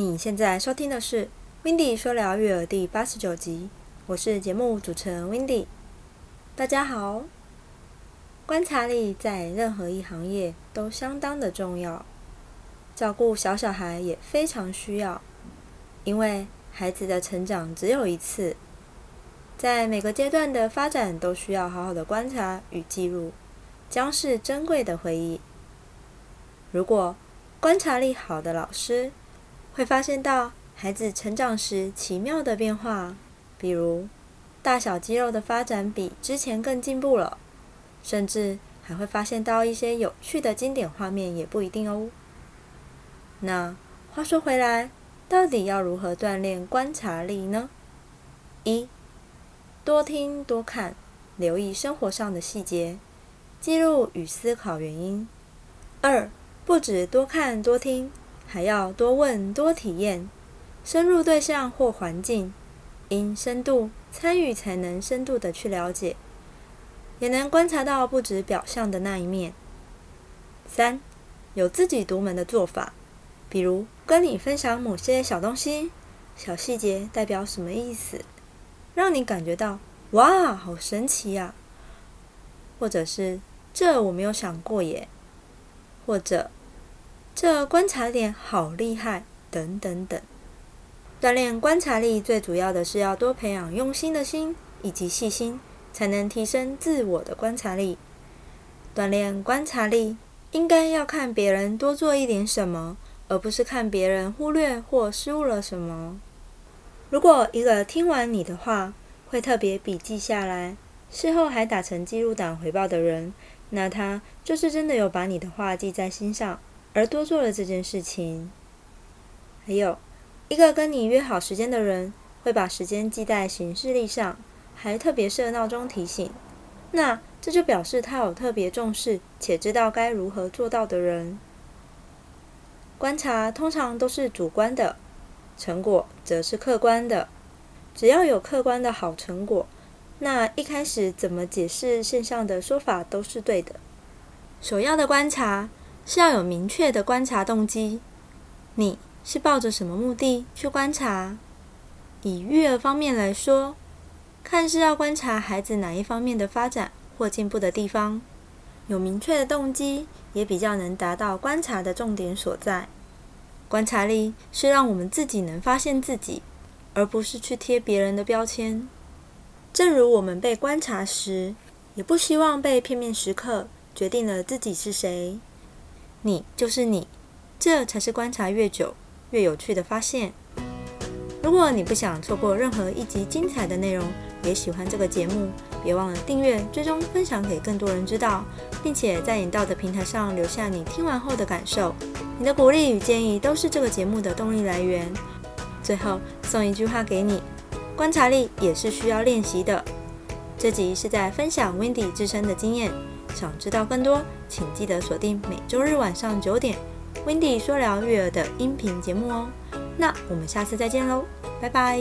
你现在收听的是《w i n d y 说聊育儿》第八十九集，我是节目主持人 w i n d y 大家好，观察力在任何一行业都相当的重要，照顾小小孩也非常需要，因为孩子的成长只有一次，在每个阶段的发展都需要好好的观察与记录，将是珍贵的回忆。如果观察力好的老师，会发现到孩子成长时奇妙的变化，比如大小肌肉的发展比之前更进步了，甚至还会发现到一些有趣的经典画面，也不一定哦。那话说回来，到底要如何锻炼观察力呢？一，多听多看，留意生活上的细节，记录与思考原因。二不止多看多听，还要多问多体验，深入对象或环境，因深度参与才能深度的去了解，也能观察到不止表象的那一面。三，有自己独门的做法，比如跟你分享某些小东西、小细节代表什么意思，让你感觉到哇，好神奇呀！或者是这我没有想过耶，或者。这观察点好厉害，等等等。锻炼观察力最主要的是要多培养用心的心以及细心，才能提升自我的观察力。锻炼观察力，应该要看别人多做一点什么，而不是看别人忽略或失误了什么。如果一个听完你的话，会特别笔记下来，事后还打成记录档回报的人，那他就是真的有把你的话记在心上。而多做了这件事情，还有一个跟你约好时间的人，会把时间记在行事历上，还特别设闹钟提醒。那这就表示他有特别重视且知道该如何做到的人。观察通常都是主观的，成果则是客观的。只要有客观的好成果，那一开始怎么解释现象的说法都是对的。首要的观察。是要有明确的观察动机。你是抱着什么目的去观察？以育儿方面来说，看是要观察孩子哪一方面的发展或进步的地方。有明确的动机，也比较能达到观察的重点所在。观察力是让我们自己能发现自己，而不是去贴别人的标签。正如我们被观察时，也不希望被片面时刻决定了自己是谁。你就是你，这才是观察越久越有趣的发现。如果你不想错过任何一集精彩的内容，也喜欢这个节目，别忘了订阅、追踪、分享给更多人知道，并且在引到的平台上留下你听完后的感受。你的鼓励与建议都是这个节目的动力来源。最后送一句话给你：观察力也是需要练习的。这集是在分享 Wendy 自身的经验。想知道更多，请记得锁定每周日晚上九点，Wendy 说聊育儿的音频节目哦。那我们下次再见喽，拜拜。